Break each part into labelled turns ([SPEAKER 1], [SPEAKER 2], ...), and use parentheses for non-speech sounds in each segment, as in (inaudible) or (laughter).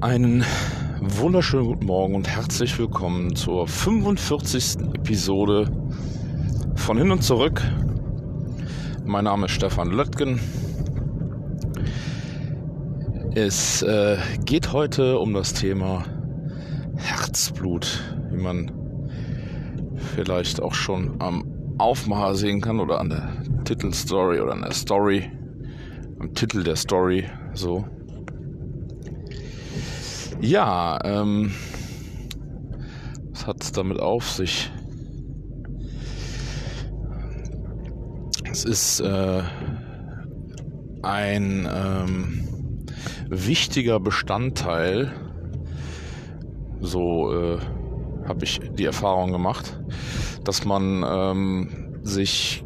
[SPEAKER 1] Einen wunderschönen guten Morgen und herzlich willkommen zur 45. Episode von Hin und Zurück. Mein Name ist Stefan Löttgen. Es äh, geht heute um das Thema Herzblut, wie man vielleicht auch schon am Aufmacher sehen kann oder an der Titelstory oder an der Story, am Titel der Story, so. Ja, ähm, was hat es damit auf sich? Es ist äh, ein ähm, wichtiger Bestandteil, so äh, habe ich die Erfahrung gemacht, dass man ähm, sich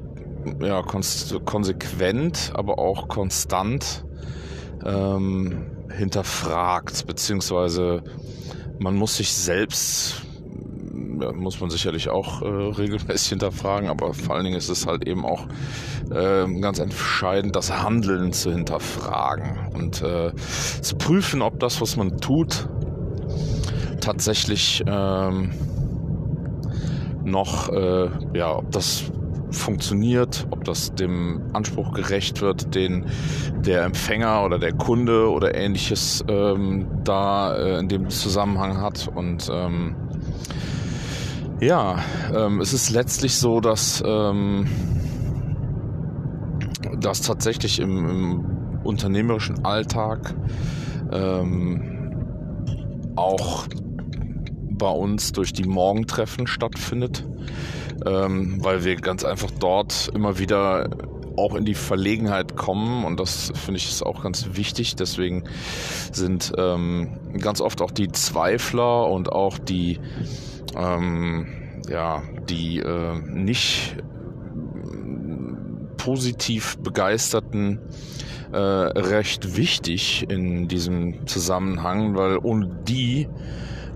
[SPEAKER 1] ja, konsequent, aber auch konstant ähm, hinterfragt, beziehungsweise man muss sich selbst, ja, muss man sicherlich auch äh, regelmäßig hinterfragen, aber vor allen Dingen ist es halt eben auch äh, ganz entscheidend, das Handeln zu hinterfragen und äh, zu prüfen, ob das, was man tut, tatsächlich ähm, noch, äh, ja, ob das funktioniert, ob das dem Anspruch gerecht wird, den der Empfänger oder der Kunde oder ähnliches ähm, da äh, in dem Zusammenhang hat. Und ähm, ja, ähm, es ist letztlich so, dass, ähm, dass tatsächlich im, im unternehmerischen Alltag ähm, auch bei uns durch die Morgentreffen stattfindet ähm, weil wir ganz einfach dort immer wieder auch in die Verlegenheit kommen und das finde ich ist auch ganz wichtig. Deswegen sind ähm, ganz oft auch die Zweifler und auch die ähm, ja die äh, nicht positiv begeisterten äh, recht wichtig in diesem Zusammenhang, weil ohne die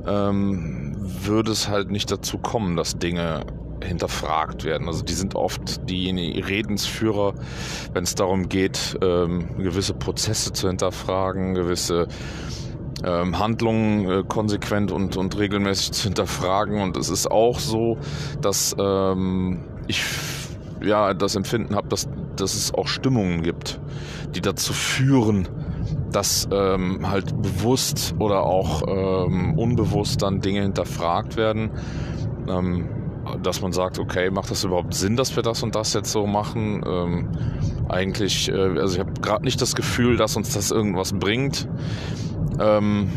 [SPEAKER 1] ähm, würde es halt nicht dazu kommen, dass Dinge hinterfragt werden. Also die sind oft die Redensführer, wenn es darum geht, ähm, gewisse Prozesse zu hinterfragen, gewisse ähm, Handlungen äh, konsequent und, und regelmäßig zu hinterfragen. Und es ist auch so, dass ähm, ich ja das Empfinden habe, dass, dass es auch Stimmungen gibt, die dazu führen, dass ähm, halt bewusst oder auch ähm, unbewusst dann Dinge hinterfragt werden. Ähm, dass man sagt, okay, macht das überhaupt Sinn, dass wir das und das jetzt so machen? Ähm, eigentlich, äh, also ich habe gerade nicht das Gefühl, dass uns das irgendwas bringt. Ähm,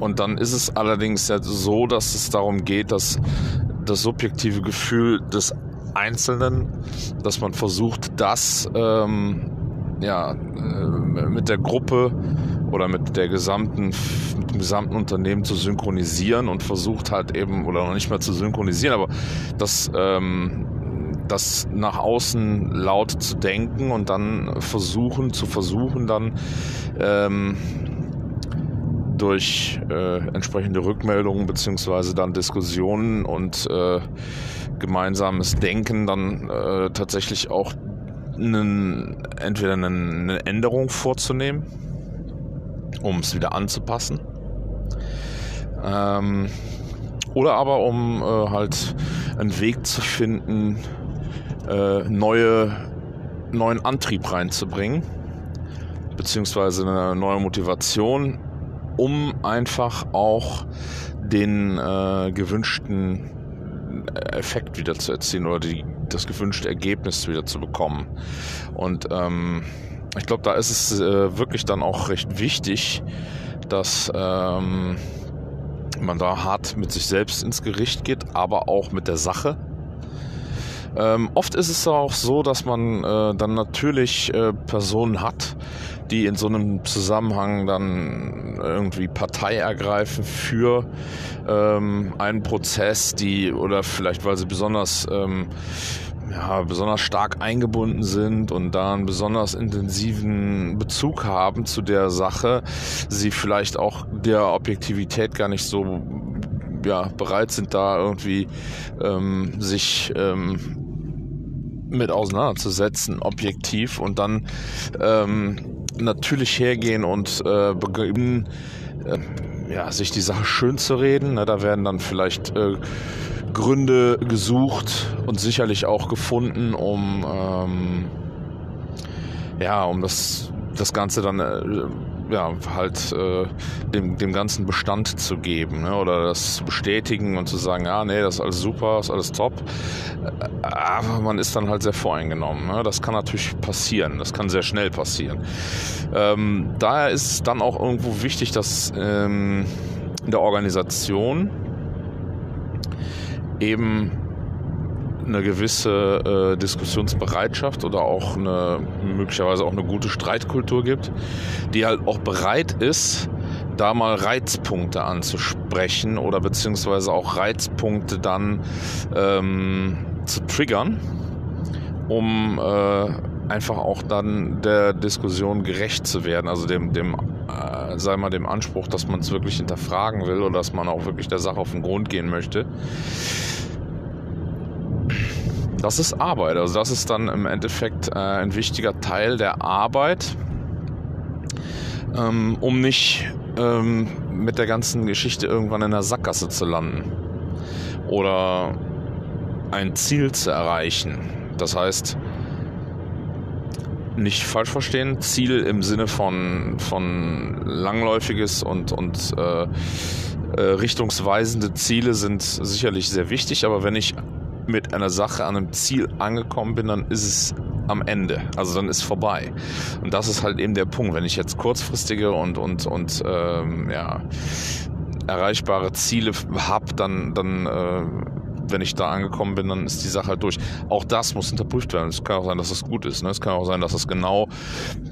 [SPEAKER 1] und dann ist es allerdings ja so, dass es darum geht, dass das subjektive Gefühl des Einzelnen, dass man versucht, das ähm, ja, äh, mit der Gruppe oder mit der gesamten, mit dem gesamten Unternehmen zu synchronisieren und versucht halt eben, oder noch nicht mal zu synchronisieren, aber das, ähm, das nach außen laut zu denken und dann versuchen, zu versuchen, dann ähm, durch äh, entsprechende Rückmeldungen beziehungsweise dann Diskussionen und äh, gemeinsames Denken dann äh, tatsächlich auch einen, entweder eine, Änderung vorzunehmen um es wieder anzupassen. Ähm, oder aber um äh, halt einen Weg zu finden, äh, neue, neuen Antrieb reinzubringen, beziehungsweise eine neue Motivation, um einfach auch den äh, gewünschten Effekt wieder zu erzielen oder die, das gewünschte Ergebnis wieder zu bekommen. Und ähm, ich glaube, da ist es äh, wirklich dann auch recht wichtig, dass ähm, man da hart mit sich selbst ins Gericht geht, aber auch mit der Sache. Ähm, oft ist es auch so, dass man äh, dann natürlich äh, Personen hat, die in so einem Zusammenhang dann irgendwie Partei ergreifen für ähm, einen Prozess, die oder vielleicht weil sie besonders ähm, ja, besonders stark eingebunden sind und da einen besonders intensiven Bezug haben zu der Sache, sie vielleicht auch der Objektivität gar nicht so ja, bereit sind, da irgendwie ähm, sich ähm, mit auseinanderzusetzen, objektiv und dann ähm, natürlich hergehen und äh, beginnen, äh, ja, sich die Sache schön zu reden. Ne? Da werden dann vielleicht äh, Gründe gesucht und sicherlich auch gefunden, um ähm, ja, um das das Ganze dann äh, ja halt äh, dem, dem ganzen Bestand zu geben ne? oder das zu bestätigen und zu sagen, ja, nee, das ist alles super, das ist alles top. Äh, aber man ist dann halt sehr voreingenommen. Ne? Das kann natürlich passieren, das kann sehr schnell passieren. Ähm, daher ist es dann auch irgendwo wichtig, dass ähm, in der Organisation eben eine gewisse äh, Diskussionsbereitschaft oder auch eine möglicherweise auch eine gute Streitkultur gibt, die halt auch bereit ist, da mal Reizpunkte anzusprechen oder beziehungsweise auch Reizpunkte dann ähm, zu triggern, um äh, einfach auch dann der Diskussion gerecht zu werden, also dem, dem äh, sei mal dem Anspruch, dass man es wirklich hinterfragen will oder dass man auch wirklich der Sache auf den Grund gehen möchte. Das ist Arbeit. Also das ist dann im Endeffekt äh, ein wichtiger Teil der Arbeit, ähm, um nicht ähm, mit der ganzen Geschichte irgendwann in der Sackgasse zu landen oder ein Ziel zu erreichen. Das heißt, nicht falsch verstehen, Ziel im Sinne von, von langläufiges und, und äh, äh, richtungsweisende Ziele sind sicherlich sehr wichtig, aber wenn ich mit einer Sache an einem Ziel angekommen bin, dann ist es am Ende. Also dann ist vorbei. Und das ist halt eben der Punkt. Wenn ich jetzt kurzfristige und, und, und ähm, ja, erreichbare Ziele habe, dann, dann äh, wenn ich da angekommen bin, dann ist die Sache halt durch. Auch das muss unterprüft werden. Es kann auch sein, dass es gut ist. Ne? Es kann auch sein, dass es genau,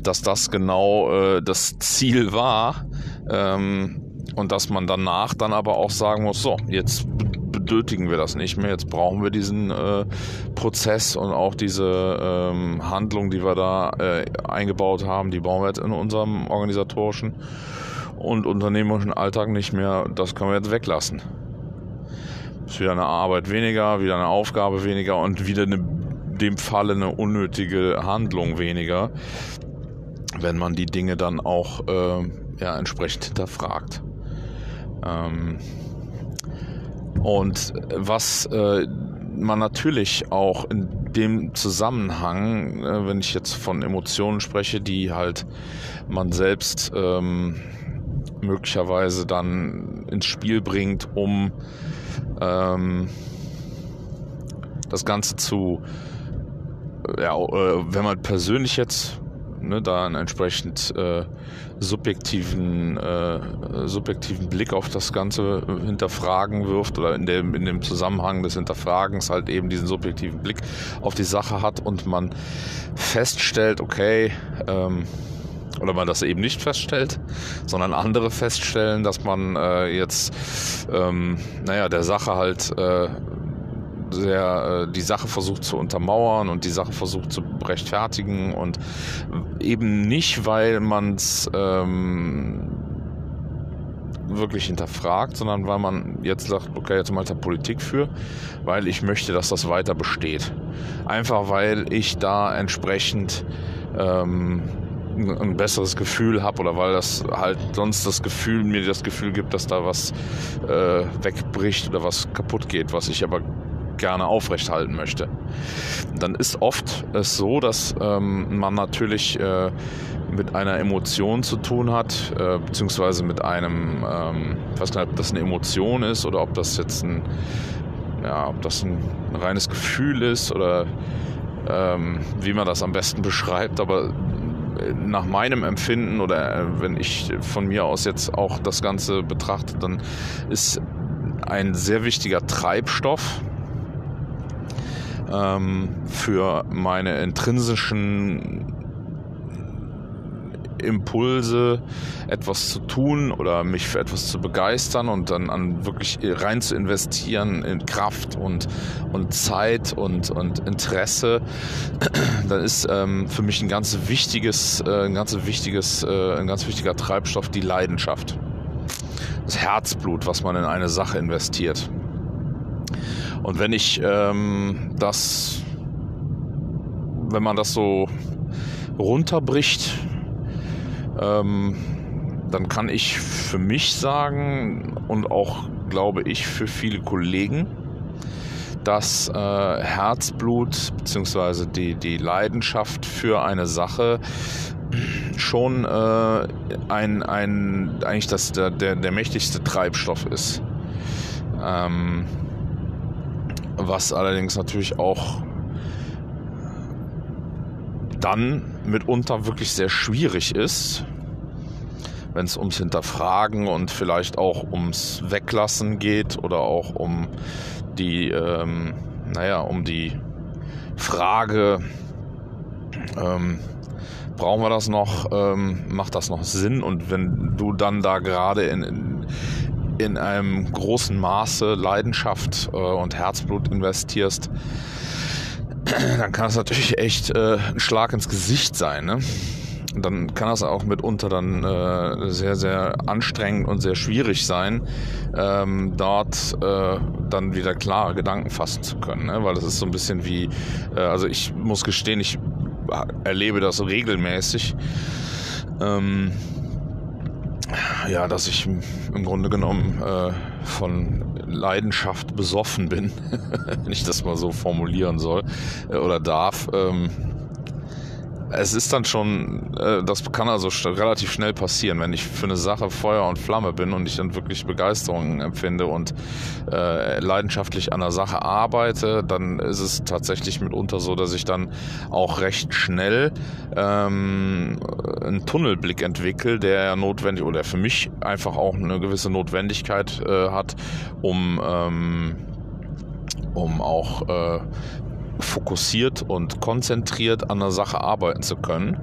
[SPEAKER 1] dass das genau äh, das Ziel war. Ähm, und dass man danach dann aber auch sagen muss, so, jetzt benötigen wir das nicht mehr. Jetzt brauchen wir diesen äh, Prozess und auch diese ähm, Handlung, die wir da äh, eingebaut haben, die brauchen wir jetzt in unserem organisatorischen und unternehmerischen Alltag nicht mehr. Das können wir jetzt weglassen. Ist wieder eine Arbeit weniger, wieder eine Aufgabe weniger und wieder eine, in dem Falle eine unnötige Handlung weniger, wenn man die Dinge dann auch äh, ja, entsprechend hinterfragt. Ähm, und was äh, man natürlich auch in dem Zusammenhang, äh, wenn ich jetzt von Emotionen spreche, die halt man selbst ähm, möglicherweise dann ins Spiel bringt, um ähm, das Ganze zu, ja, äh, wenn man persönlich jetzt ne, da einen entsprechend äh, subjektiven, äh, subjektiven Blick auf das Ganze hinterfragen wirft oder in dem, in dem Zusammenhang des Hinterfragens halt eben diesen subjektiven Blick auf die Sache hat und man feststellt, okay, ähm, oder man das eben nicht feststellt, sondern andere feststellen, dass man äh, jetzt, ähm, naja, der Sache halt äh, sehr äh, die Sache versucht zu untermauern und die Sache versucht zu rechtfertigen und eben nicht, weil man es ähm, wirklich hinterfragt, sondern weil man jetzt sagt, okay, jetzt mal da Politik für, weil ich möchte, dass das weiter besteht. Einfach weil ich da entsprechend ähm, ein besseres Gefühl habe oder weil das halt sonst das Gefühl mir das Gefühl gibt, dass da was äh, wegbricht oder was kaputt geht, was ich aber gerne aufrechthalten möchte. Dann ist oft es so, dass ähm, man natürlich äh, mit einer Emotion zu tun hat, äh, beziehungsweise mit einem, ähm, ich weiß gar nicht, ob das eine Emotion ist oder ob das jetzt ein, ja, ob das ein reines Gefühl ist oder ähm, wie man das am besten beschreibt, aber äh, nach meinem Empfinden oder äh, wenn ich von mir aus jetzt auch das Ganze betrachte, dann ist ein sehr wichtiger Treibstoff ähm, für meine intrinsischen Impulse, etwas zu tun oder mich für etwas zu begeistern und dann an wirklich rein zu investieren in Kraft und, und Zeit und, und Interesse, (clears throat) dann ist ähm, für mich ein ganz wichtiges, äh, ein ganz wichtiges, äh, ein ganz wichtiger Treibstoff die Leidenschaft. das Herzblut, was man in eine Sache investiert. Und wenn ich ähm, das, wenn man das so runterbricht, ähm, dann kann ich für mich sagen und auch, glaube ich, für viele Kollegen, dass äh, Herzblut bzw. Die, die Leidenschaft für eine Sache schon äh, ein, ein, eigentlich das, der, der, der mächtigste Treibstoff ist. Ähm, was allerdings natürlich auch dann mitunter wirklich sehr schwierig ist, wenn es ums Hinterfragen und vielleicht auch ums Weglassen geht oder auch um die, ähm, naja, um die Frage, ähm, brauchen wir das noch, ähm, macht das noch Sinn? Und wenn du dann da gerade in, in, in, einem großen Maße Leidenschaft äh, und Herzblut investierst, (clears throat) dann kann es natürlich echt äh, ein Schlag ins Gesicht sein. Ne? dann kann das auch mitunter dann äh, sehr, sehr anstrengend und sehr schwierig sein, ähm, dort äh, dann wieder klare Gedanken fassen zu können. Ne? Weil das ist so ein bisschen wie, äh, also ich muss gestehen, ich erlebe das regelmäßig. Ähm, ja, dass ich im Grunde genommen äh, von Leidenschaft besoffen bin, (laughs) wenn ich das mal so formulieren soll äh, oder darf. Ähm, es ist dann schon, äh, das kann also relativ schnell passieren, wenn ich für eine Sache Feuer und Flamme bin und ich dann wirklich Begeisterung empfinde und äh, leidenschaftlich an der Sache arbeite, dann ist es tatsächlich mitunter so, dass ich dann auch recht schnell ähm, einen Tunnelblick entwickle, der notwendig oder für mich einfach auch eine gewisse Notwendigkeit äh, hat, um ähm, um auch äh, fokussiert und konzentriert an der Sache arbeiten zu können.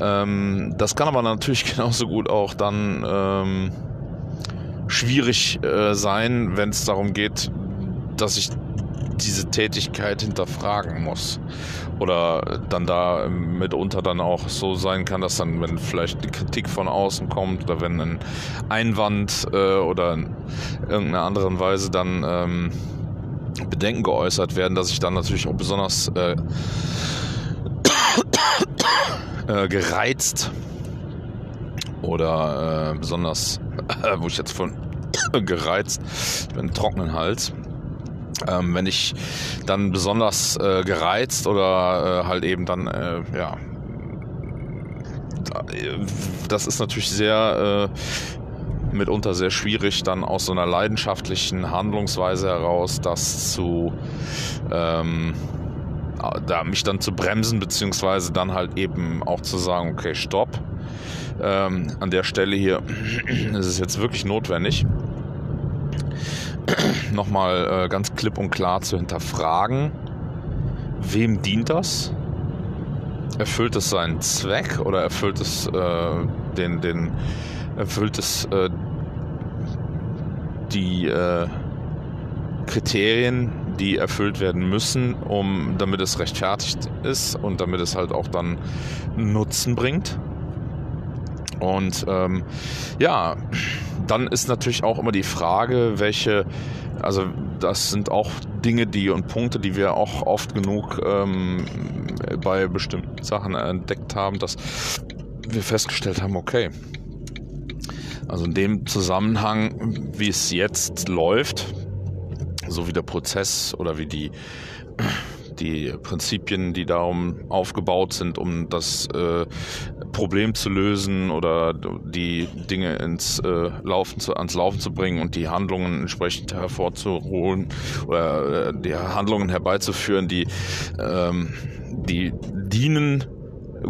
[SPEAKER 1] Ähm, das kann aber (laughs) natürlich genauso gut auch dann ähm, schwierig äh, sein, wenn es darum geht, dass ich diese Tätigkeit hinterfragen muss. Oder dann da mitunter dann auch so sein kann, dass dann, wenn vielleicht die Kritik von außen kommt oder wenn ein Einwand äh, oder in irgendeiner anderen Weise dann ähm, Bedenken geäußert werden, dass ich dann natürlich auch besonders äh, (coughs) äh, gereizt oder äh, besonders, wo ich jetzt von (coughs) gereizt, ich bin trockenen Hals. Ähm, wenn ich dann besonders äh, gereizt oder äh, halt eben dann, äh, ja, das ist natürlich sehr mitunter sehr schwierig, dann aus so einer leidenschaftlichen Handlungsweise heraus das zu ähm, da mich dann zu bremsen, beziehungsweise dann halt eben auch zu sagen, okay, stopp. Ähm, an der Stelle hier (clears throat) ist es jetzt wirklich notwendig, (clears throat) nochmal äh, ganz klipp und klar zu hinterfragen, wem dient das? Erfüllt es seinen Zweck oder erfüllt es äh, den, den erfüllt es äh, die äh, Kriterien, die erfüllt werden müssen, um damit es rechtfertigt ist und damit es halt auch dann Nutzen bringt. Und ähm, ja, dann ist natürlich auch immer die Frage, welche, also das sind auch Dinge, die und Punkte, die wir auch oft genug ähm, bei bestimmten Sachen entdeckt haben, dass wir festgestellt haben, okay, also in dem Zusammenhang, wie es jetzt läuft, so wie der Prozess oder wie die, die Prinzipien, die darum aufgebaut sind, um das äh, Problem zu lösen oder die Dinge ins äh, Laufen zu, ans Laufen zu bringen und die Handlungen entsprechend hervorzuholen oder äh, die Handlungen herbeizuführen, die, ähm, die dienen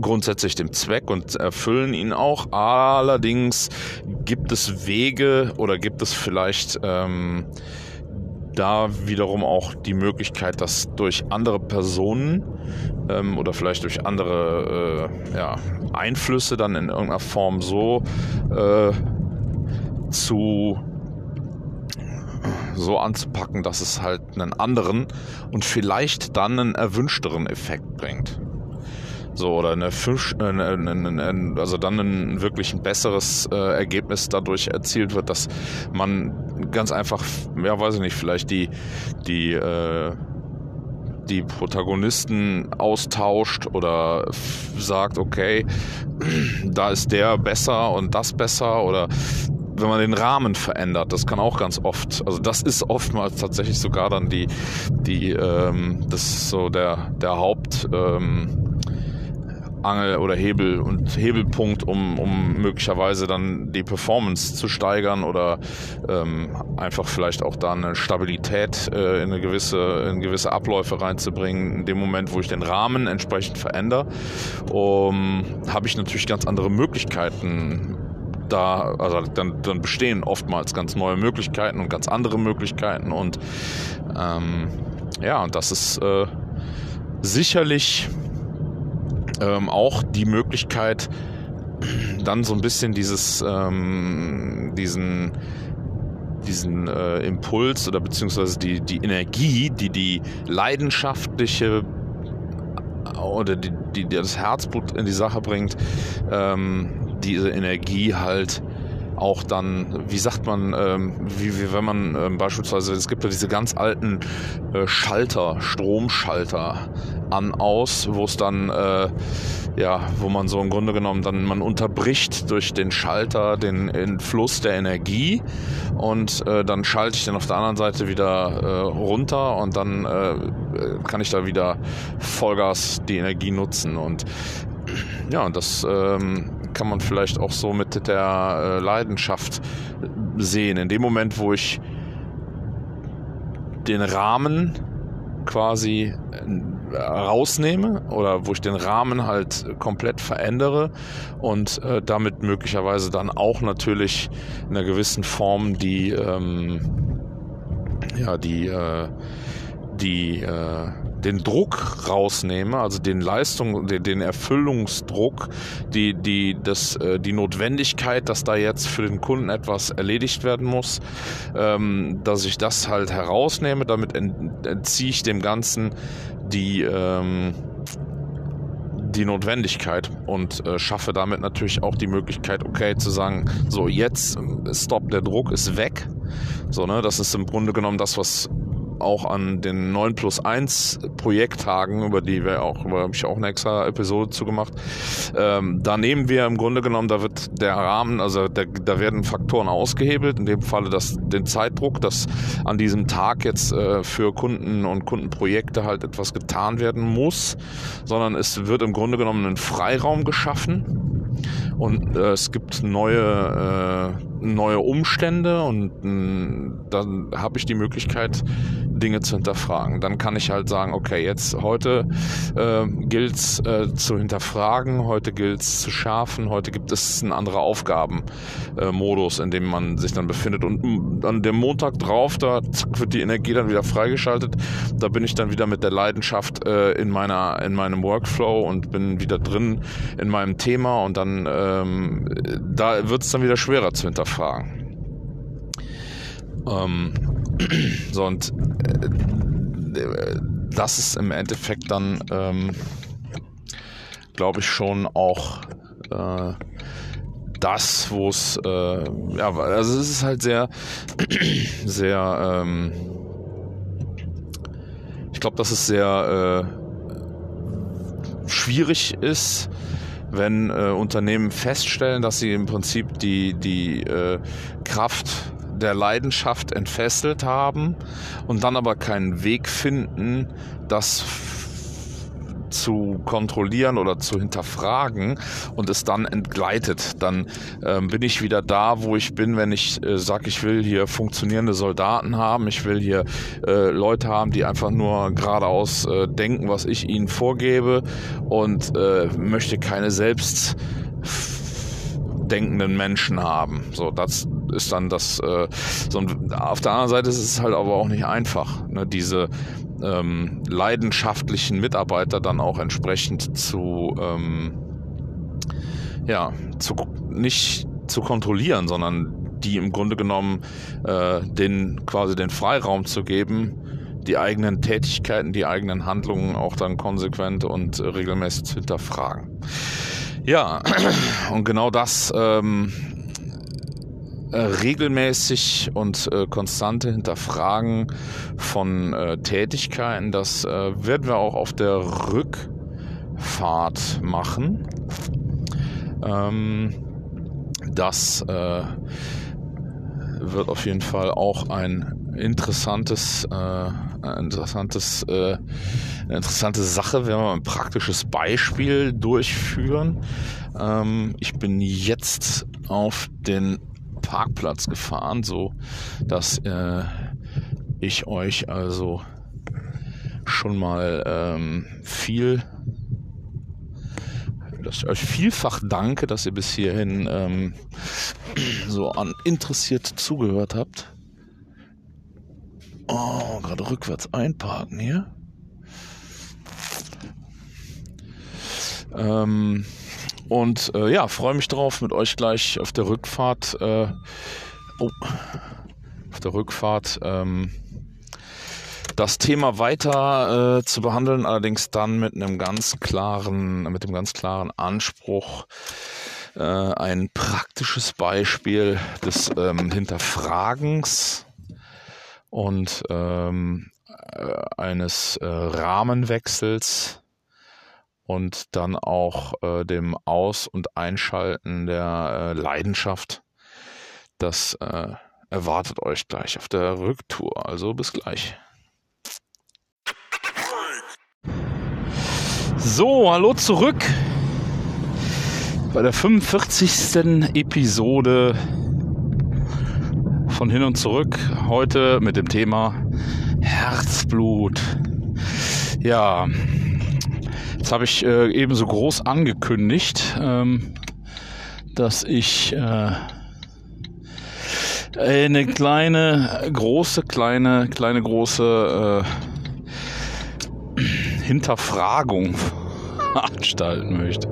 [SPEAKER 1] grundsätzlich dem Zweck und erfüllen ihn auch. Allerdings gibt es Wege oder gibt es vielleicht ähm, da wiederum auch die Möglichkeit, dass durch andere Personen ähm, oder vielleicht durch andere äh, ja, Einflüsse dann in irgendeiner Form so äh, zu so anzupacken, dass es halt einen anderen und vielleicht dann einen erwünschteren Effekt bringt. So, oder eine Fisch, äh, also dann ein wirklich ein besseres äh, Ergebnis dadurch erzielt wird, dass man ganz einfach, ja, weiß ich nicht, vielleicht die, die, äh, die Protagonisten austauscht oder sagt, okay, da ist der besser und das besser oder wenn man den Rahmen verändert, das kann auch ganz oft, also das ist oftmals tatsächlich sogar dann die, die, ähm, das ist so der, der Haupt, ähm, Angel oder Hebel und Hebelpunkt, um, um möglicherweise dann die Performance zu steigern oder ähm, einfach vielleicht auch da eine Stabilität äh, in, eine gewisse, in gewisse Abläufe reinzubringen. In dem Moment, wo ich den Rahmen entsprechend verändere, um, habe ich natürlich ganz andere Möglichkeiten, da, also dann, dann bestehen oftmals ganz neue Möglichkeiten und ganz andere Möglichkeiten und ähm, ja, und das ist äh, sicherlich ähm, auch die Möglichkeit, dann so ein bisschen dieses, ähm, diesen, diesen äh, Impuls oder beziehungsweise die, die Energie, die die leidenschaftliche oder die, die, die das Herzblut in die Sache bringt, ähm, diese Energie halt auch dann, wie sagt man, ähm, wie, wie wenn man ähm, beispielsweise, es gibt ja diese ganz alten äh, Schalter, Stromschalter an, aus, wo es dann, äh, ja, wo man so im Grunde genommen dann, man unterbricht durch den Schalter den, den Fluss der Energie und äh, dann schalte ich den auf der anderen Seite wieder äh, runter und dann äh, kann ich da wieder Vollgas die Energie nutzen und ja, das ähm, kann man vielleicht auch so mit der äh, Leidenschaft sehen. In dem Moment, wo ich den Rahmen quasi äh, rausnehme oder wo ich den Rahmen halt komplett verändere und äh, damit möglicherweise dann auch natürlich in einer gewissen Form die ähm, ja die äh, die äh, den Druck rausnehme, also den Leistung, den, den Erfüllungsdruck, die, die, das, äh, die Notwendigkeit, dass da jetzt für den Kunden etwas erledigt werden muss, ähm, dass ich das halt herausnehme, damit entziehe ich dem Ganzen die, ähm, die Notwendigkeit und äh, schaffe damit natürlich auch die Möglichkeit, okay, zu sagen, so jetzt, äh, stopp, der Druck ist weg. So, ne, das ist im Grunde genommen das, was auch an den 9 plus 1 Projekttagen, über die wir auch, über habe ich auch eine extra Episode zugemacht. Ähm, da nehmen wir im Grunde genommen, da wird der Rahmen, also der, da werden Faktoren ausgehebelt, in dem Falle das, den Zeitdruck, dass an diesem Tag jetzt äh, für Kunden und Kundenprojekte halt etwas getan werden muss, sondern es wird im Grunde genommen ein Freiraum geschaffen und äh, es gibt neue, äh, neue Umstände und äh, dann habe ich die Möglichkeit, Dinge zu hinterfragen. Dann kann ich halt sagen, okay, jetzt heute äh, gilt es äh, zu hinterfragen, heute gilt es zu schärfen, heute gibt es einen anderen Aufgabenmodus, äh, in dem man sich dann befindet. Und mm, an dem Montag drauf, da wird die Energie dann wieder freigeschaltet. Da bin ich dann wieder mit der Leidenschaft äh, in meiner, in meinem Workflow und bin wieder drin in meinem Thema und dann ähm, da wird es dann wieder schwerer zu hinterfragen. Ähm, (clears throat) so, und äh, das ist im Endeffekt dann, ähm, glaube ich, schon auch äh, das, wo es, äh, ja, also es ist halt sehr, (clears throat) sehr, ähm, ich glaube, dass es sehr äh, schwierig ist, wenn äh, Unternehmen feststellen, dass sie im Prinzip die, die äh, Kraft der Leidenschaft entfesselt haben und dann aber keinen Weg finden, das zu kontrollieren oder zu hinterfragen und es dann entgleitet. Dann ähm, bin ich wieder da, wo ich bin, wenn ich äh, sage, ich will hier funktionierende Soldaten haben, ich will hier äh, Leute haben, die einfach nur geradeaus äh, denken, was ich ihnen vorgebe und äh, möchte keine selbst denkenden Menschen haben. So, das ist dann das. Äh, so, auf der anderen Seite ist es halt aber auch nicht einfach, ne, diese ähm, leidenschaftlichen Mitarbeiter dann auch entsprechend zu, ähm, ja, zu, nicht zu kontrollieren, sondern die im Grunde genommen äh, den quasi den Freiraum zu geben, die eigenen Tätigkeiten, die eigenen Handlungen auch dann konsequent und regelmäßig zu hinterfragen. Ja, (clears throat) und genau das ähm, äh, regelmäßig und äh, konstante Hinterfragen von äh, Tätigkeiten, das äh, werden wir auch auf der Rückfahrt machen. Ähm, das äh, wird auf jeden Fall auch ein interessantes, äh, interessantes, äh, eine interessante Sache, wenn wir ein praktisches Beispiel durchführen. Ähm, ich bin jetzt auf den Parkplatz gefahren, so dass äh, ich euch also schon mal ähm, viel dass ich euch vielfach danke, dass ihr bis hierhin ähm, so an interessiert zugehört habt. Oh, gerade rückwärts einparken hier. Ähm, und äh, ja, freue mich drauf, mit euch gleich auf der Rückfahrt, äh, oh, auf der Rückfahrt ähm, das Thema weiter äh, zu behandeln, allerdings dann mit einem ganz klaren, mit dem ganz klaren Anspruch, äh, ein praktisches Beispiel des ähm, Hinterfragens und ähm, äh, eines äh, Rahmenwechsels und dann auch äh, dem Aus- und Einschalten der äh, Leidenschaft. Das äh, erwartet euch gleich auf der Rücktour. Also bis gleich. So, hallo zurück bei der 45. Episode von Hin und Zurück. Heute mit dem Thema Herzblut. Ja, jetzt habe ich äh, eben so groß angekündigt, ähm, dass ich äh, eine kleine, große, kleine, kleine, große äh, Hinterfragung (laughs) veranstalten möchte.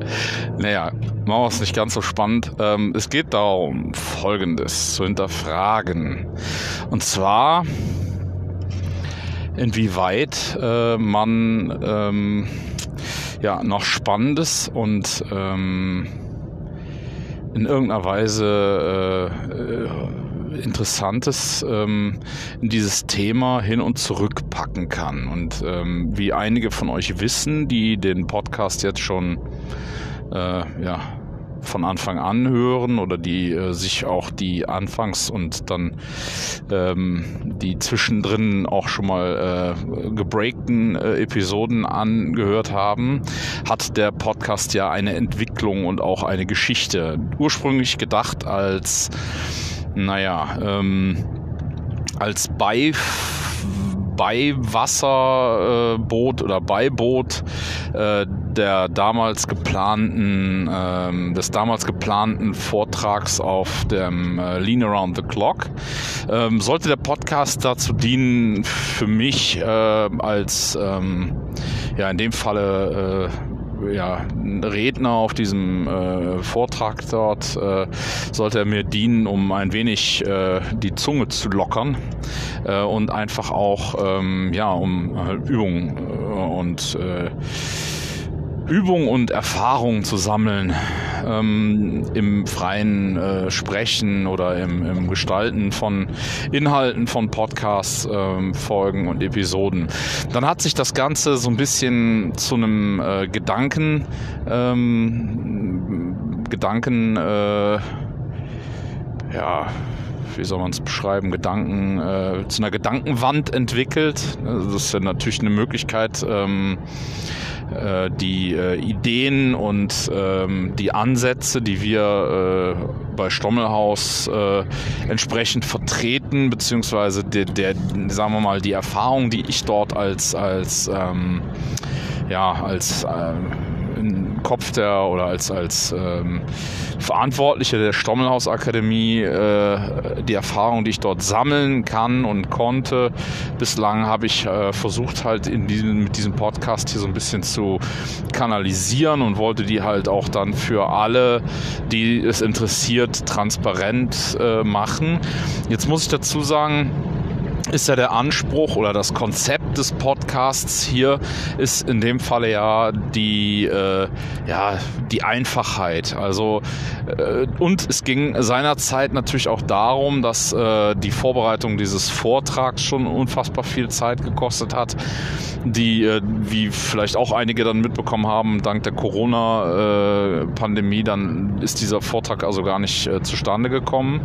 [SPEAKER 1] Naja, machen wir es nicht ganz so spannend. Ähm, es geht darum, Folgendes zu hinterfragen. Und zwar, inwieweit äh, man ähm, ja noch Spannendes und ähm, in irgendeiner Weise äh, Interessantes ähm, in dieses Thema hin und zurück packen kann. Und ähm, wie einige von euch wissen, die den Podcast jetzt schon äh, ja, von Anfang an hören oder die äh, sich auch die Anfangs- und dann ähm, die zwischendrin auch schon mal äh, gebreakten äh, Episoden angehört haben, hat der Podcast ja eine Entwicklung und auch eine Geschichte. Ursprünglich gedacht als naja, ähm, als Beif Beiwasserboot oder Beiboot äh, der damals geplanten, äh, des damals geplanten Vortrags auf dem äh, Lean Around the Clock. Ähm, sollte der Podcast dazu dienen, für mich äh, als ähm, ja in dem Falle äh, ja, Redner auf diesem äh, Vortrag dort äh, sollte er mir dienen, um ein wenig äh, die Zunge zu lockern äh, und einfach auch ähm, ja, um Übungen äh, und äh, Übung und Erfahrung zu sammeln ähm, im freien äh, Sprechen oder im, im, Gestalten von Inhalten von Podcasts, ähm, Folgen und Episoden. Dann hat sich das Ganze so ein bisschen zu einem äh, Gedanken, ähm, Gedanken, äh, ja, wie soll man es beschreiben, Gedanken, äh, zu einer Gedankenwand entwickelt. Das ist ja natürlich eine Möglichkeit, ähm, äh, die äh, Ideen und ähm, die Ansätze, die wir äh, bei Stommelhaus äh, entsprechend vertreten, beziehungsweise der, der, sagen wir mal, die Erfahrung, die ich dort als, als, ähm, ja, als, ähm, Kopf der oder als, als ähm, Verantwortliche der Stommelhaus-Akademie äh, die Erfahrung, die ich dort sammeln kann und konnte. Bislang habe ich äh, versucht halt in diesem, mit diesem Podcast hier so ein bisschen zu kanalisieren und wollte die halt auch dann für alle, die es interessiert, transparent äh, machen. Jetzt muss ich dazu sagen, ist ja der Anspruch oder das Konzept des Podcasts hier ist in dem Falle ja die, äh, ja, die Einfachheit. Also äh, und es ging seinerzeit natürlich auch darum, dass äh, die Vorbereitung dieses Vortrags schon unfassbar viel Zeit gekostet hat, die, äh, wie vielleicht auch einige dann mitbekommen haben, dank der Corona-Pandemie, dann ist dieser Vortrag also gar nicht äh, zustande gekommen.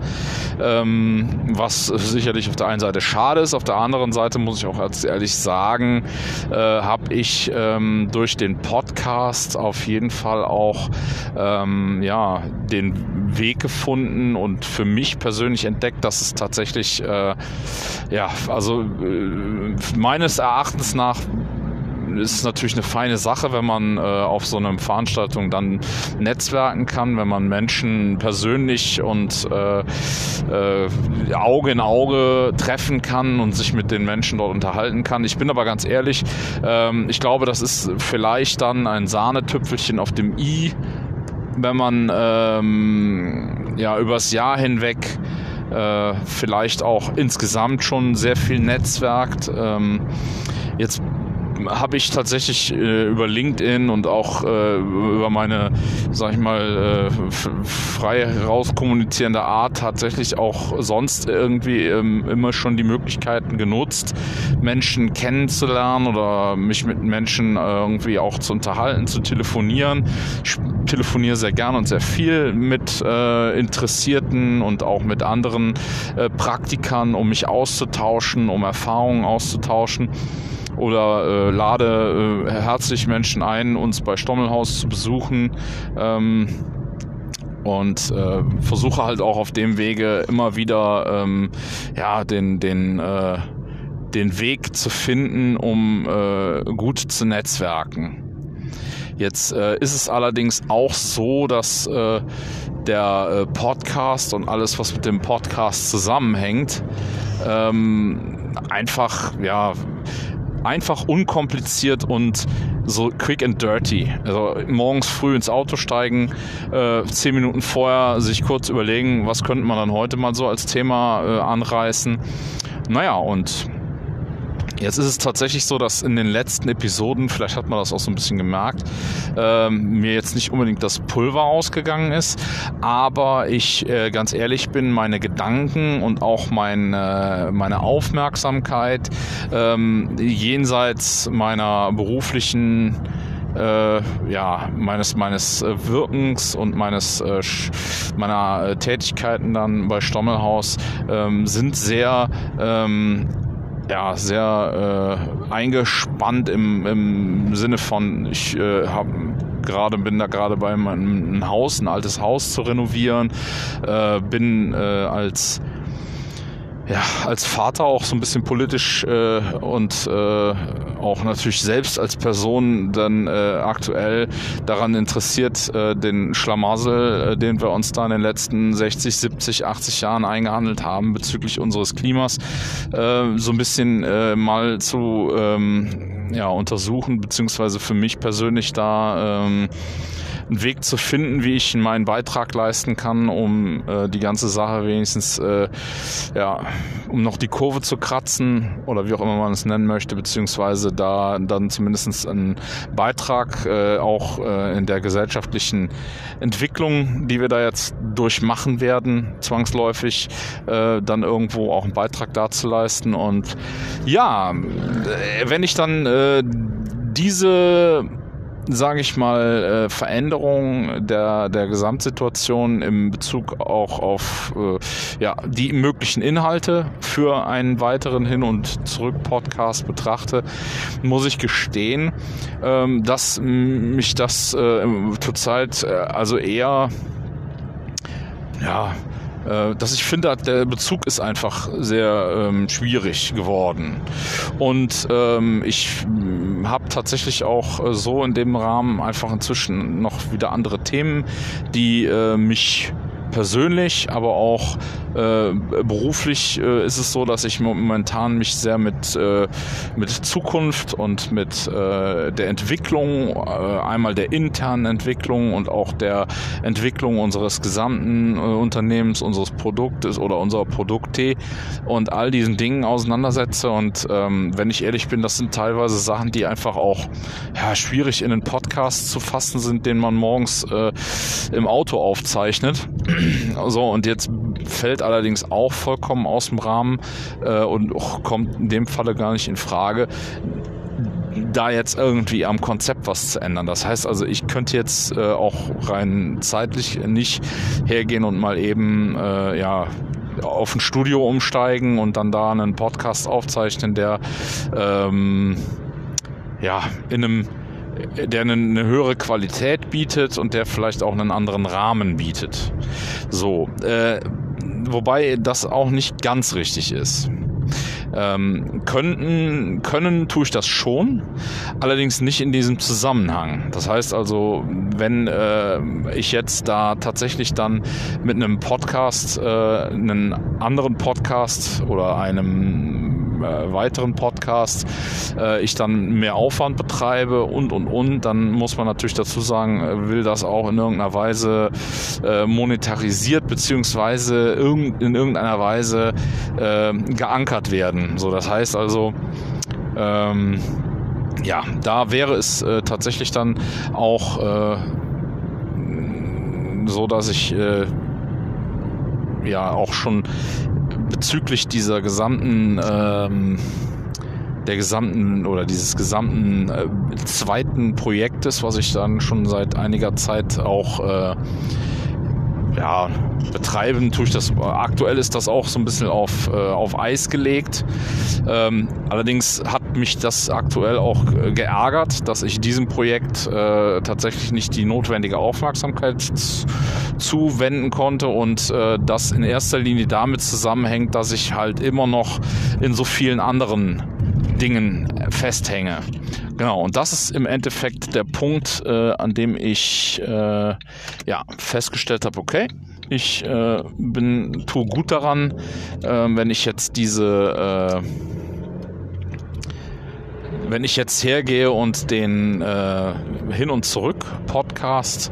[SPEAKER 1] Ähm, was sicherlich auf der einen Seite schade schade ist. Auf der anderen Seite muss ich auch ehrlich sagen, äh, habe ich ähm, durch den Podcast auf jeden Fall auch ähm, ja, den Weg gefunden und für mich persönlich entdeckt, dass es tatsächlich, äh, ja, also äh, meines Erachtens nach ist natürlich eine feine Sache, wenn man äh, auf so einer Veranstaltung dann netzwerken kann, wenn man Menschen persönlich und äh, äh, Auge in Auge treffen kann und sich mit den Menschen dort unterhalten kann. Ich bin aber ganz ehrlich, ähm, ich glaube, das ist vielleicht dann ein Sahnetüpfelchen auf dem i, wenn man ähm, ja übers Jahr hinweg äh, vielleicht auch insgesamt schon sehr viel netzwerkt. Ähm, jetzt habe ich tatsächlich äh, über LinkedIn und auch äh, über meine, sag ich mal, äh, frei herauskommunizierende Art tatsächlich auch sonst irgendwie ähm, immer schon die Möglichkeiten genutzt, Menschen kennenzulernen oder mich mit Menschen äh, irgendwie auch zu unterhalten, zu telefonieren. Ich telefoniere sehr gern und sehr viel mit äh, Interessierten und auch mit anderen äh, Praktikern, um mich auszutauschen, um Erfahrungen auszutauschen oder äh, lade äh, herzlich Menschen ein, uns bei Stommelhaus zu besuchen. Ähm, und äh, versuche halt auch auf dem Wege immer wieder ähm, ja den den äh, den Weg zu finden, um äh, gut zu netzwerken. Jetzt äh, ist es allerdings auch so, dass äh, der äh, Podcast und alles, was mit dem Podcast zusammenhängt, ähm, einfach ja einfach unkompliziert und so quick and dirty. Also morgens früh ins Auto steigen, äh, zehn Minuten vorher sich kurz überlegen, was könnte man dann heute mal so als Thema äh, anreißen. Naja, und Jetzt ist es tatsächlich so, dass in den letzten Episoden, vielleicht hat man das auch so ein bisschen gemerkt, äh, mir jetzt nicht unbedingt das Pulver ausgegangen ist, aber ich äh, ganz ehrlich bin, meine Gedanken und auch mein, äh, meine Aufmerksamkeit ähm, jenseits meiner beruflichen äh, ja, meines, meines äh, Wirkens und meines, äh, meiner äh, Tätigkeiten dann bei Stommelhaus ähm, sind sehr ähm, ja, sehr äh, eingespannt im, im Sinne von, ich äh, habe gerade bin da gerade beim ein Haus, ein altes Haus zu renovieren, äh, bin äh, als ja, als Vater auch so ein bisschen politisch äh, und äh, auch natürlich selbst als Person dann äh, aktuell daran interessiert, äh, den Schlamassel, äh, den wir uns da in den letzten 60, 70, 80 Jahren eingehandelt haben bezüglich unseres Klimas, äh, so ein bisschen äh, mal zu ähm, ja, untersuchen, beziehungsweise für mich persönlich da ähm, einen Weg zu finden, wie ich meinen Beitrag leisten kann, um äh, die ganze Sache wenigstens, äh, ja, um noch die Kurve zu kratzen oder wie auch immer man es nennen möchte, beziehungsweise da dann zumindest einen Beitrag äh, auch äh, in der gesellschaftlichen Entwicklung, die wir da jetzt durchmachen werden, zwangsläufig, äh, dann irgendwo auch einen Beitrag dazu leisten. Und ja, wenn ich dann äh, diese sage ich mal, äh, Veränderung der, der Gesamtsituation im Bezug auch auf äh, ja, die möglichen Inhalte für einen weiteren Hin- und Zurück-Podcast betrachte, muss ich gestehen, ähm, dass mich das äh, zurzeit äh, also eher ja, äh, dass ich finde, der Bezug ist einfach sehr ähm, schwierig geworden. Und ähm, ich hm, habe tatsächlich auch äh, so in dem Rahmen einfach inzwischen noch wieder andere Themen, die äh, mich persönlich, aber auch äh, beruflich äh, ist es so, dass ich momentan mich sehr mit, äh, mit Zukunft und mit äh, der Entwicklung, äh, einmal der internen Entwicklung und auch der Entwicklung unseres gesamten äh, Unternehmens, unseres Produktes oder unserer Produkte und all diesen Dingen auseinandersetze. Und ähm, wenn ich ehrlich bin, das sind teilweise Sachen, die einfach auch ja, schwierig in den Podcast zu fassen sind, den man morgens äh, im Auto aufzeichnet. (clears throat) So, und jetzt fällt allerdings auch vollkommen aus dem Rahmen äh, und kommt in dem Falle gar nicht in Frage, da jetzt irgendwie am Konzept was zu ändern. Das heißt also, ich könnte jetzt äh, auch rein zeitlich nicht hergehen und mal eben äh, ja auf ein Studio umsteigen und dann da einen Podcast aufzeichnen, der ähm, ja in einem der eine, eine, höhere Qualität bietet und der vielleicht auch einen anderen Rahmen bietet. So, äh, wobei das auch nicht ganz richtig ist. Ähm, könnten, können tue ich das schon, allerdings nicht in diesem Zusammenhang. Das heißt also, wenn äh, ich jetzt da tatsächlich dann mit einem Podcast, äh, einen anderen Podcast oder einem äh, weiteren Podcast äh, ich dann mehr Aufwand betreibe und und und, dann muss man natürlich dazu sagen, äh, will das auch in irgendeiner Weise äh, monetarisiert beziehungsweise irgend, in irgendeiner Weise äh, geankert werden. So, das heißt also, ähm, ja, da wäre es äh, tatsächlich dann auch so, dass ich ja auch schon bezüglich dieser gesamten ähm, der gesamten oder dieses gesamten äh, zweiten Projektes, was ich dann schon seit einiger Zeit auch äh, ja, betreiben tue ich das. Aktuell ist das auch so ein bisschen auf, äh, auf Eis gelegt. Ähm, allerdings hat mich das aktuell auch geärgert, dass ich diesem Projekt äh, tatsächlich nicht die notwendige Aufmerksamkeit zuwenden konnte und äh, das in erster Linie damit zusammenhängt, dass ich halt immer noch in so vielen anderen Dingen festhänge. Genau, und das ist im Endeffekt der Punkt, äh, an dem ich äh, ja, festgestellt habe, okay, ich äh, bin, tue gut daran, äh, wenn ich jetzt diese, äh, wenn ich jetzt hergehe und den äh, Hin- und Zurück-Podcast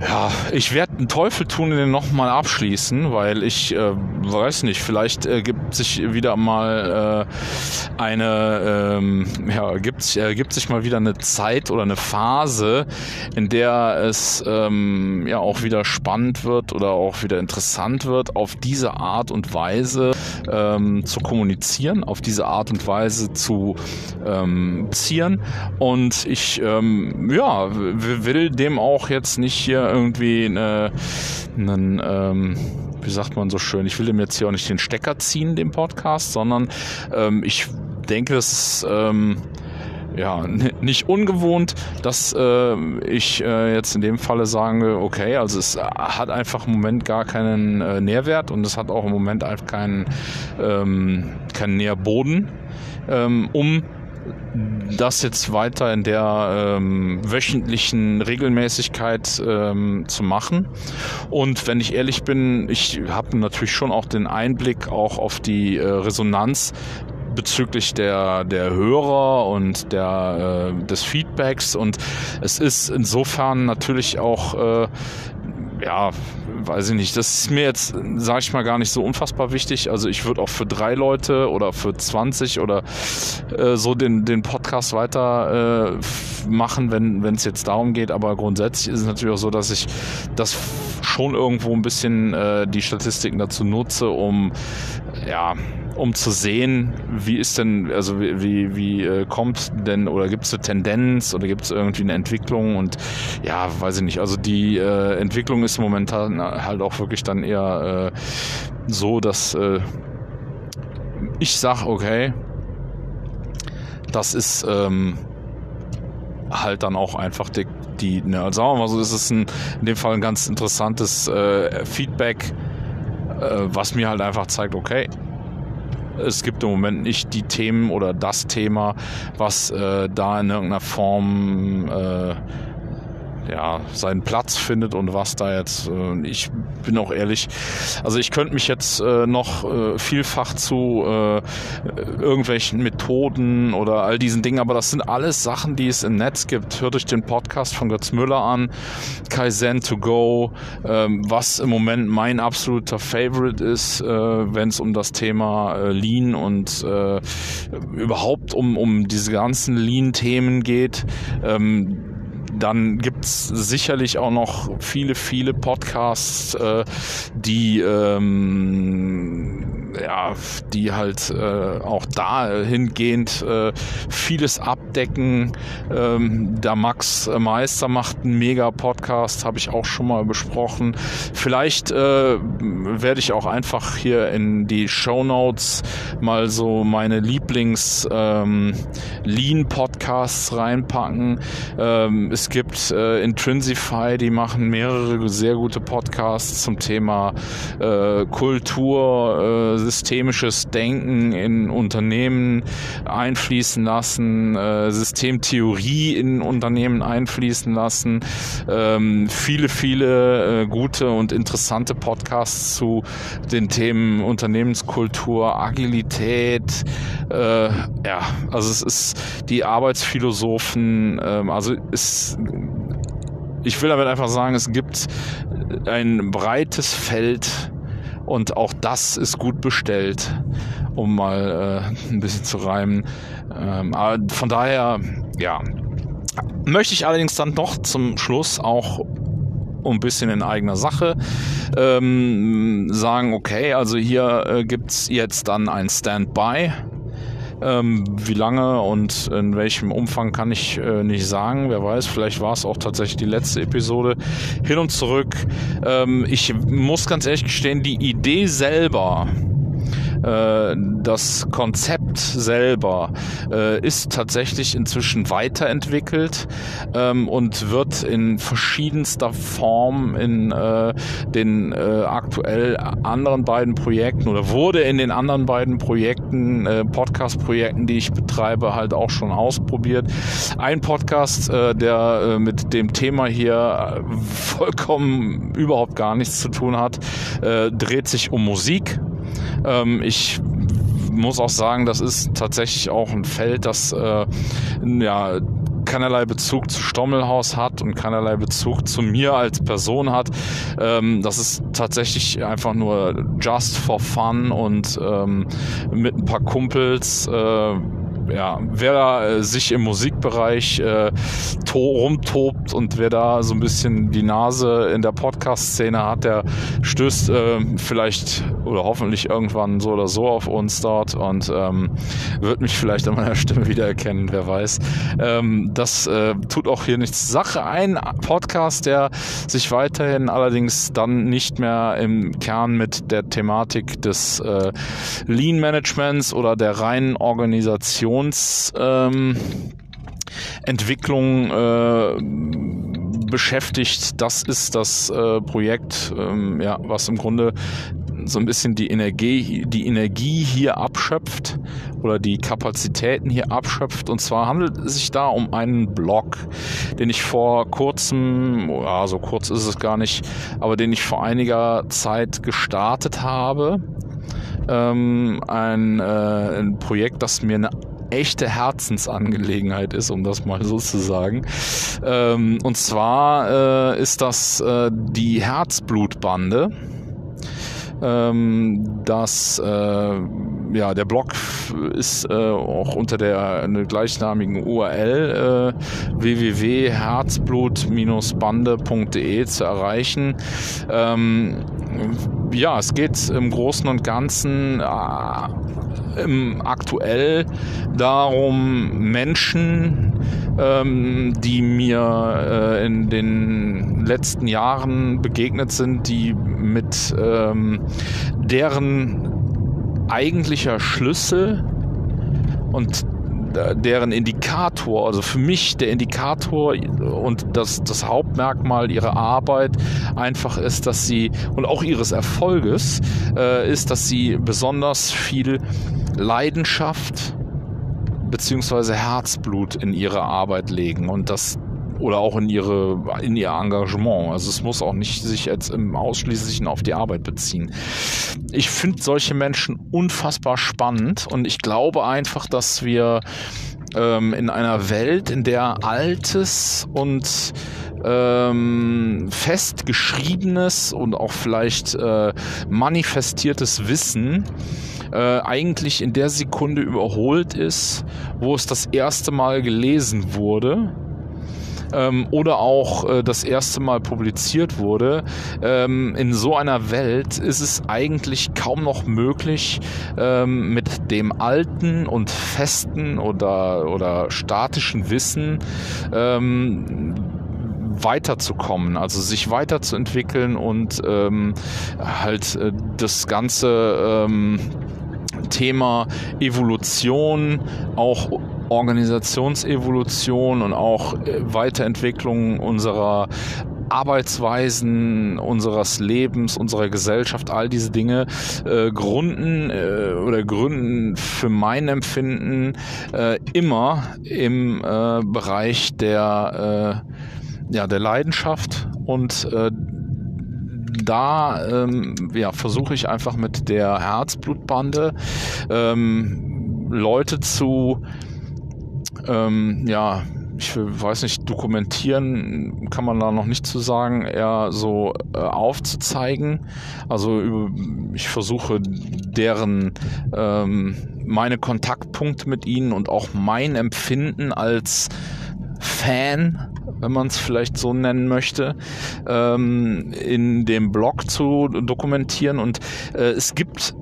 [SPEAKER 1] ja, ich werde einen Teufel tun, den nochmal abschließen, weil ich äh, weiß nicht, vielleicht äh, gibt sich wieder mal äh, eine, ähm, ja, gibt, äh, gibt sich mal wieder eine Zeit oder eine Phase, in der es ähm, ja auch wieder spannend wird oder auch wieder interessant wird, auf diese Art und Weise ähm, zu kommunizieren, auf diese Art und Weise zu ähm, zieren. Und ich ähm, ja, will dem auch jetzt nicht hier irgendwie eine, einen, ähm, wie sagt man so schön, ich will dem jetzt hier auch nicht den Stecker ziehen, dem Podcast, sondern ähm, ich denke, das ist ähm, ja, nicht ungewohnt, dass äh, ich äh, jetzt in dem Falle sage, okay, also es hat einfach im Moment gar keinen äh, Nährwert und es hat auch im Moment einfach keinen, ähm, keinen Nährboden, ähm, um das jetzt weiter in der ähm, wöchentlichen Regelmäßigkeit ähm, zu machen. Und wenn ich ehrlich bin, ich habe natürlich schon auch den Einblick auch auf die äh, Resonanz bezüglich der, der Hörer und der, äh, des Feedbacks. Und es ist insofern natürlich auch äh, ja, weiß ich nicht. Das ist mir jetzt, sage ich mal, gar nicht so unfassbar wichtig. Also ich würde auch für drei Leute oder für 20 oder äh, so den, den Podcast weiter äh, machen, wenn es jetzt darum geht. Aber grundsätzlich ist es natürlich auch so, dass ich das schon irgendwo ein bisschen äh, die Statistiken dazu nutze, um ja, um zu sehen, wie ist denn, also wie, wie, wie äh, kommt denn oder gibt es eine Tendenz oder gibt es irgendwie eine Entwicklung und ja, weiß ich nicht. Also die äh, Entwicklung ist momentan halt auch wirklich dann eher äh, so, dass äh, ich sag, okay, das ist ähm, halt dann auch einfach die, die ne, also sagen wir mal so, das ist ein, in dem Fall ein ganz interessantes äh, Feedback, äh, was mir halt einfach zeigt, okay, es gibt im Moment nicht die Themen oder das Thema, was äh, da in irgendeiner Form äh, ja, seinen Platz findet und was da jetzt, äh, ich bin auch ehrlich, also ich könnte mich jetzt äh, noch äh, vielfach zu äh, irgendwelchen Methoden oder all diesen Dingen, aber das sind alles Sachen, die es im Netz gibt. Hört euch den Podcast von Götz Müller an, Kaizen to go, ähm, was im Moment mein absoluter Favorite ist, äh, wenn es um das Thema äh, Lean und überhaupt um, um diese ganzen Lean-Themen geht. Ähm, dann gibt's sicherlich auch noch viele, viele Podcasts, äh, die ähm, ja, die halt äh, auch dahingehend äh, vieles abdecken. Ähm, der Max Meister macht einen mega Podcast, habe ich auch schon mal besprochen. Vielleicht äh, werde ich auch einfach hier in die Show Notes mal so meine Lieblings ähm, reinpacken. Ähm, es gibt äh, Intrinsify, die machen mehrere sehr gute Podcasts zum Thema äh, Kultur, äh, systemisches Denken in Unternehmen einfließen lassen, äh, Systemtheorie in Unternehmen einfließen lassen. Ähm, viele, viele äh, gute und interessante Podcasts zu den Themen Unternehmenskultur, Agilität. Äh, ja, also es ist die Arbeitsphilosophen, ähm, also es ich will damit einfach sagen, es gibt ein breites Feld und auch das ist gut bestellt, um mal äh, ein bisschen zu reimen. Ähm, aber von daher, ja, möchte ich allerdings dann doch zum Schluss auch ein bisschen in eigener Sache ähm, sagen, okay, also hier äh, es jetzt dann ein Standby ähm, wie lange und in welchem Umfang kann ich äh, nicht sagen. Wer weiß, vielleicht war es auch tatsächlich die letzte Episode. Hin und zurück. Ähm, ich muss ganz ehrlich gestehen, die Idee selber äh, das Konzept selber äh, ist tatsächlich inzwischen weiterentwickelt ähm, und wird in verschiedenster Form in äh, den äh, aktuell anderen beiden Projekten oder wurde in den anderen beiden Projekten, äh, Podcast-Projekten, die ich betreibe, halt auch schon ausprobiert. Ein Podcast, äh, der äh, mit dem Thema hier vollkommen überhaupt gar nichts zu tun hat, äh, dreht sich um Musik. Ähm, ich muss auch sagen, das ist tatsächlich auch ein Feld, das äh, ja keinerlei Bezug zu Stommelhaus hat und keinerlei Bezug zu mir als Person hat. Ähm, das ist tatsächlich einfach nur just for fun und ähm, mit ein paar Kumpels. Äh, ja, wer da äh, sich im Musikbereich äh, rumtobt und wer da so ein bisschen die Nase in der Podcast-Szene hat, der stößt äh, vielleicht oder hoffentlich irgendwann so oder so auf uns dort und ähm, wird mich vielleicht an meiner Stimme wiedererkennen, wer weiß. Ähm, das äh, tut auch hier nichts Sache. Ein Podcast, der sich weiterhin allerdings dann nicht mehr im Kern mit der Thematik des äh, Lean-Managements oder der reinen Organisation Organisationsentwicklung ähm, äh, beschäftigt. Das ist das äh, Projekt, ähm, ja, was im Grunde so ein bisschen die Energie, die Energie hier abschöpft oder die Kapazitäten hier abschöpft. Und zwar handelt es sich da um einen Blog, den ich vor kurzem, ja, so kurz ist es gar nicht, aber den ich vor einiger Zeit gestartet habe. Ähm, ein, äh, ein Projekt, das mir eine echte Herzensangelegenheit ist, um das mal so zu sagen. Ähm, und zwar äh, ist das äh, die Herzblutbande. Ähm, das äh, ja der Blog ist äh, auch unter der gleichnamigen URL äh, www.herzblut-bande.de zu erreichen. Ähm, ja, es geht im Großen und Ganzen äh, im aktuell darum, Menschen, ähm, die mir äh, in den letzten Jahren begegnet sind, die mit ähm, deren eigentlicher Schlüssel und deren Indikator, also für mich der Indikator und das, das Hauptmerkmal ihrer Arbeit einfach ist, dass sie und auch ihres Erfolges äh, ist, dass sie besonders viel Leidenschaft beziehungsweise Herzblut in ihre Arbeit legen und das oder auch in ihre in ihr Engagement. Also es muss auch nicht sich jetzt im Ausschließlichen auf die Arbeit beziehen. Ich finde solche Menschen unfassbar spannend und ich glaube einfach, dass wir ähm, in einer Welt, in der Altes und ähm, festgeschriebenes und auch vielleicht äh, manifestiertes Wissen äh, eigentlich in der Sekunde überholt ist, wo es das erste Mal gelesen wurde ähm, oder auch äh, das erste Mal publiziert wurde. Ähm, in so einer Welt ist es eigentlich kaum noch möglich, ähm, mit dem alten und festen oder, oder statischen Wissen ähm, weiterzukommen, also sich weiterzuentwickeln und ähm, halt äh, das ganze ähm, Thema Evolution auch Organisationsevolution und auch äh, Weiterentwicklung unserer Arbeitsweisen unseres Lebens, unserer Gesellschaft, all diese Dinge äh, gründen äh, oder gründen für mein Empfinden äh, immer im äh, Bereich der, äh, ja, der Leidenschaft und äh, da ähm, ja, versuche ich einfach mit der Herzblutbande ähm, Leute zu ähm, ja, ich weiß nicht, dokumentieren kann man da noch nicht zu sagen, eher so äh, aufzuzeigen. Also ich versuche deren ähm, meine Kontaktpunkte mit ihnen und auch mein Empfinden als Fan, wenn man es vielleicht so nennen möchte, ähm, in dem Blog zu dokumentieren. Und äh, es gibt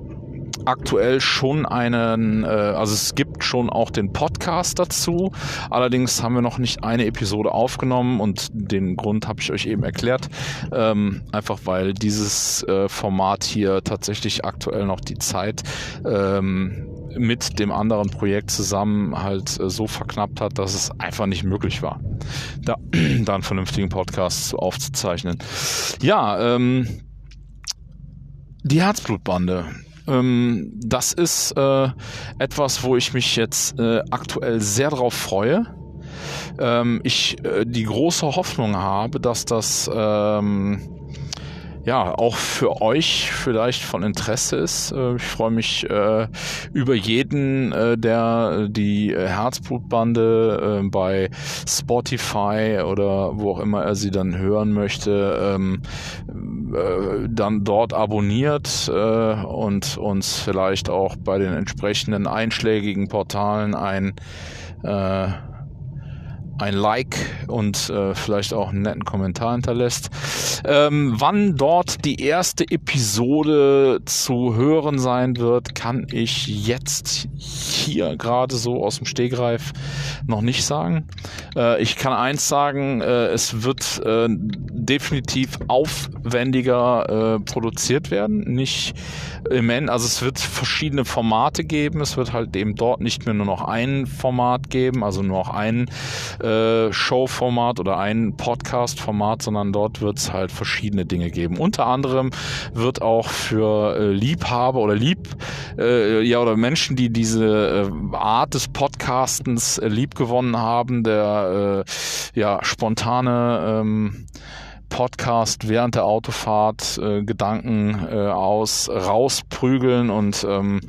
[SPEAKER 1] aktuell schon einen, äh, also es gibt schon auch den Podcast dazu. Allerdings haben wir noch nicht eine Episode aufgenommen und den Grund habe ich euch eben erklärt. Ähm, einfach weil dieses äh, Format hier tatsächlich aktuell noch die Zeit ähm, mit dem anderen Projekt zusammen halt äh, so verknappt hat, dass es einfach nicht möglich war, da, (clears throat) da einen vernünftigen Podcast aufzuzeichnen. Ja, ähm, die Herzblutbande. Ähm, das ist äh, etwas, wo ich mich jetzt äh, aktuell sehr darauf freue. Ähm, ich äh, die große Hoffnung habe, dass das ähm, ja auch für euch vielleicht von Interesse ist. Äh, ich freue mich äh, über jeden, äh, der die Herzblutbande äh, bei Spotify oder wo auch immer er sie dann hören möchte, ähm, äh, dann dort abonniert äh, und uns vielleicht auch bei den entsprechenden einschlägigen Portalen ein ein Like und äh, vielleicht auch einen netten Kommentar hinterlässt. Ähm, wann dort die erste Episode zu hören sein wird, kann ich jetzt hier gerade so aus dem Stegreif noch nicht sagen. Äh, ich kann eins sagen, äh, es wird äh, definitiv aufwendiger äh, produziert werden. Nicht im End, also es wird verschiedene Formate geben. Es wird halt eben dort nicht mehr nur noch ein Format geben, also nur noch ein äh, Showformat oder ein Podcast-Format, sondern dort wird es halt verschiedene Dinge geben. Unter anderem wird auch für äh, Liebhaber oder Lieb, äh, ja, oder Menschen, die diese äh, Art des Podcastens äh, lieb gewonnen haben, der äh, ja spontane ähm, Podcast während der Autofahrt äh, Gedanken äh, aus rausprügeln und ähm,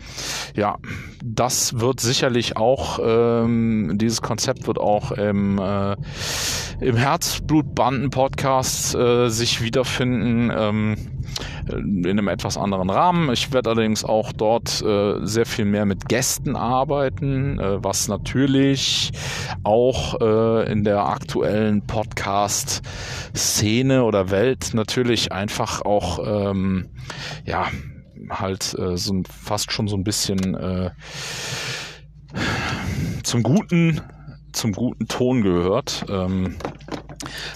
[SPEAKER 1] ja, das wird sicherlich auch ähm, dieses Konzept wird auch im äh, im Herzblutbanden Podcast äh, sich wiederfinden. Ähm, in einem etwas anderen Rahmen. Ich werde allerdings auch dort äh, sehr viel mehr mit Gästen arbeiten, äh, was natürlich auch äh, in der aktuellen Podcast-Szene oder Welt natürlich einfach auch ähm, ja halt äh, so fast schon so ein bisschen äh, zum guten zum guten Ton gehört. Ähm,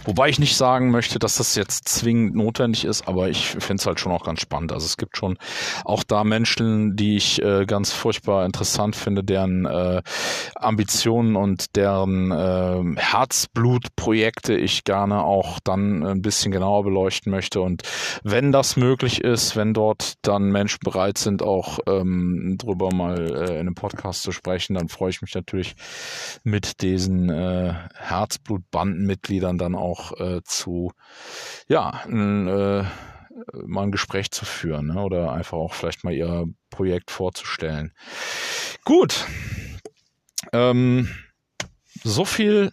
[SPEAKER 1] Wobei ich nicht sagen möchte, dass das jetzt zwingend notwendig ist, aber ich finde es halt schon auch ganz spannend. Also es gibt schon auch da Menschen, die ich äh, ganz furchtbar interessant finde, deren äh, Ambitionen und deren äh, Herzblutprojekte ich gerne auch dann ein bisschen genauer beleuchten möchte. Und wenn das möglich ist, wenn dort dann Menschen bereit sind, auch ähm, drüber mal äh, in einem Podcast zu sprechen, dann freue ich mich natürlich mit diesen äh, Herzblutbandenmitgliedern dann auch äh, zu, ja, ein, äh, mal ein Gespräch zu führen ne? oder einfach auch vielleicht mal ihr Projekt vorzustellen. Gut. Ähm, so viel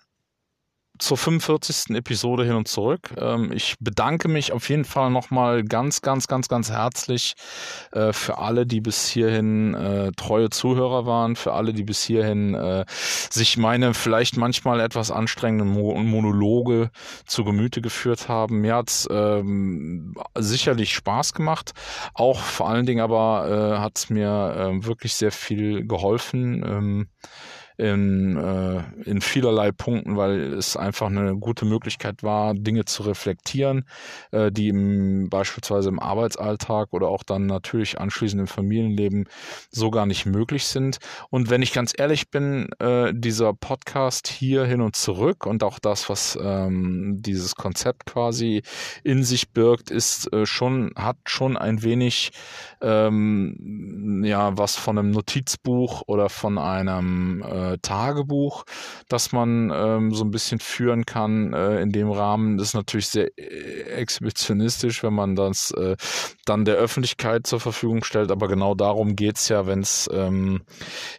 [SPEAKER 1] zur 45. Episode hin und zurück. Ähm, ich bedanke mich auf jeden Fall nochmal ganz, ganz, ganz, ganz herzlich äh, für alle, die bis hierhin äh, treue Zuhörer waren, für alle, die bis hierhin äh, sich meine vielleicht manchmal etwas anstrengenden Mo Monologe zu Gemüte geführt haben. Mir hat's ähm, sicherlich Spaß gemacht. Auch vor allen Dingen aber äh, hat's mir äh, wirklich sehr viel geholfen. Ähm, in, äh, in vielerlei Punkten, weil es einfach eine gute Möglichkeit war, Dinge zu reflektieren, äh, die im, beispielsweise im Arbeitsalltag oder auch dann natürlich anschließend im Familienleben so gar nicht möglich sind. Und wenn ich ganz ehrlich bin, äh, dieser Podcast hier hin und zurück und auch das, was ähm, dieses Konzept quasi in sich birgt, ist äh, schon, hat schon ein wenig ähm, ja was von einem Notizbuch oder von einem äh, äh, Tagebuch, das man ähm, so ein bisschen führen kann äh, in dem Rahmen. Das ist natürlich sehr äh, exhibitionistisch, wenn man das äh, dann der Öffentlichkeit zur Verfügung stellt, aber genau darum geht's ja, wenn es ähm,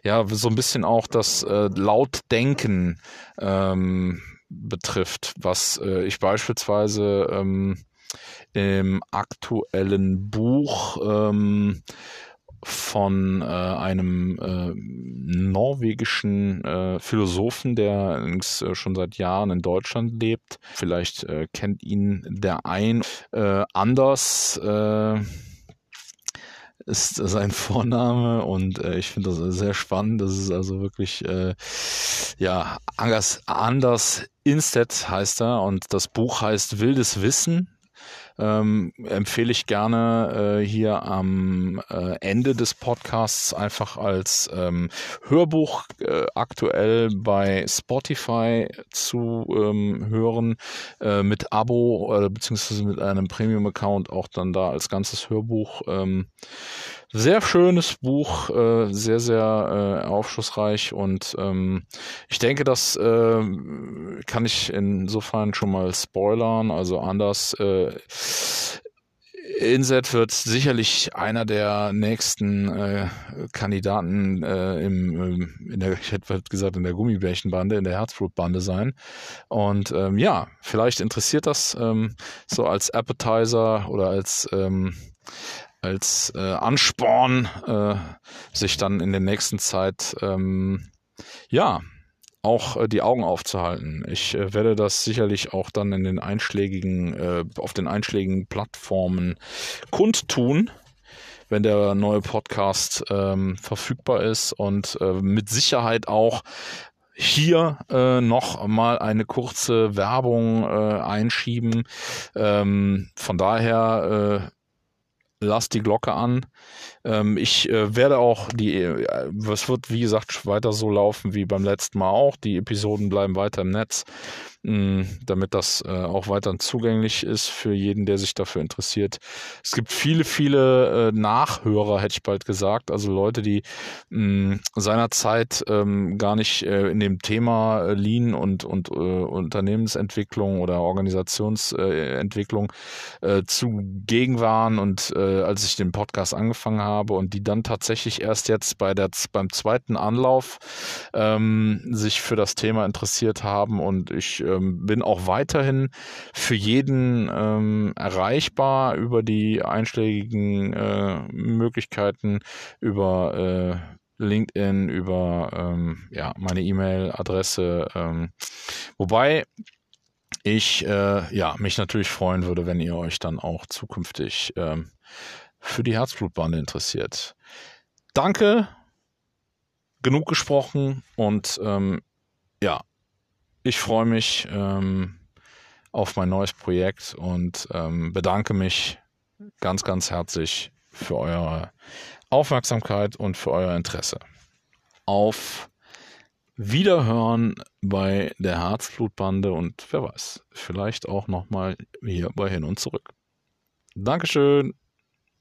[SPEAKER 1] ja so ein bisschen auch das äh, Lautdenken ähm, betrifft, was äh, ich beispielsweise ähm, im aktuellen Buch ähm, von äh, einem äh, norwegischen äh, Philosophen, der äh, schon seit Jahren in Deutschland lebt. Vielleicht äh, kennt ihn der ein. Äh, Anders ist sein Vorname und ich finde das sehr spannend. Das ist also wirklich, ja, Anders, Anders Instead heißt er und das Buch heißt Wildes Wissen ähm, empfehle ich gerne äh, hier am äh, Ende des Podcasts einfach als ähm, Hörbuch äh, aktuell bei Spotify zu ähm, hören, äh, mit Abo oder beziehungsweise mit einem Premium-Account auch dann da als ganzes Hörbuch. Ähm, sehr schönes Buch, äh, sehr, sehr äh, aufschlussreich und ähm, ich denke, das äh, kann ich insofern schon mal spoilern. Also anders. Äh, Inset wird sicherlich einer der nächsten äh, Kandidaten äh, im, in der, ich hätte gesagt, in der Gummibärchenbande, in der Herzblutbande sein. Und ähm, ja, vielleicht interessiert das ähm, so als Appetizer oder als ähm, als äh, Ansporn, äh, sich dann in der nächsten Zeit ähm, ja auch äh, die Augen aufzuhalten. Ich äh, werde das sicherlich auch dann in den einschlägigen, äh, auf den einschlägigen Plattformen kundtun, wenn der neue Podcast ähm, verfügbar ist und äh, mit Sicherheit auch hier äh, noch mal eine kurze Werbung äh, einschieben. Ähm, von daher äh, lasst die Glocke an. Ähm, ich äh, werde auch die, äh, es wird wie gesagt weiter so laufen wie beim letzten Mal auch. Die Episoden bleiben weiter im Netz. Damit das äh, auch weiterhin zugänglich ist für jeden, der sich dafür interessiert. Es gibt viele, viele äh, Nachhörer, hätte ich bald gesagt, also Leute, die mh, mm, seinerzeit ähm, gar nicht äh, in dem Thema Lean und, und Unternehmensentwicklung oder Organisationsentwicklung zugegen waren und als ich den Podcast angefangen habe und die dann tatsächlich erst jetzt bei der, beim zweiten Anlauf ähm, sich für das Thema interessiert haben und ich ähm, bin auch weiterhin für jeden ähm, erreichbar über die einschlägigen äh, Möglichkeiten, über äh, LinkedIn, über ähm, ja, meine E-Mail-Adresse. Ähm, wobei ich äh, ja, mich natürlich freuen würde, wenn ihr euch dann auch zukünftig ähm, für die Herzblutbande interessiert. Danke, genug gesprochen und ähm, ja, ich freue mich ähm, auf mein neues Projekt und ähm, bedanke mich ganz, ganz herzlich für eure Aufmerksamkeit und für euer Interesse. Auf Wiederhören bei der Herzblutbande und wer weiß, vielleicht auch nochmal hier bei Hin und Zurück. Dankeschön.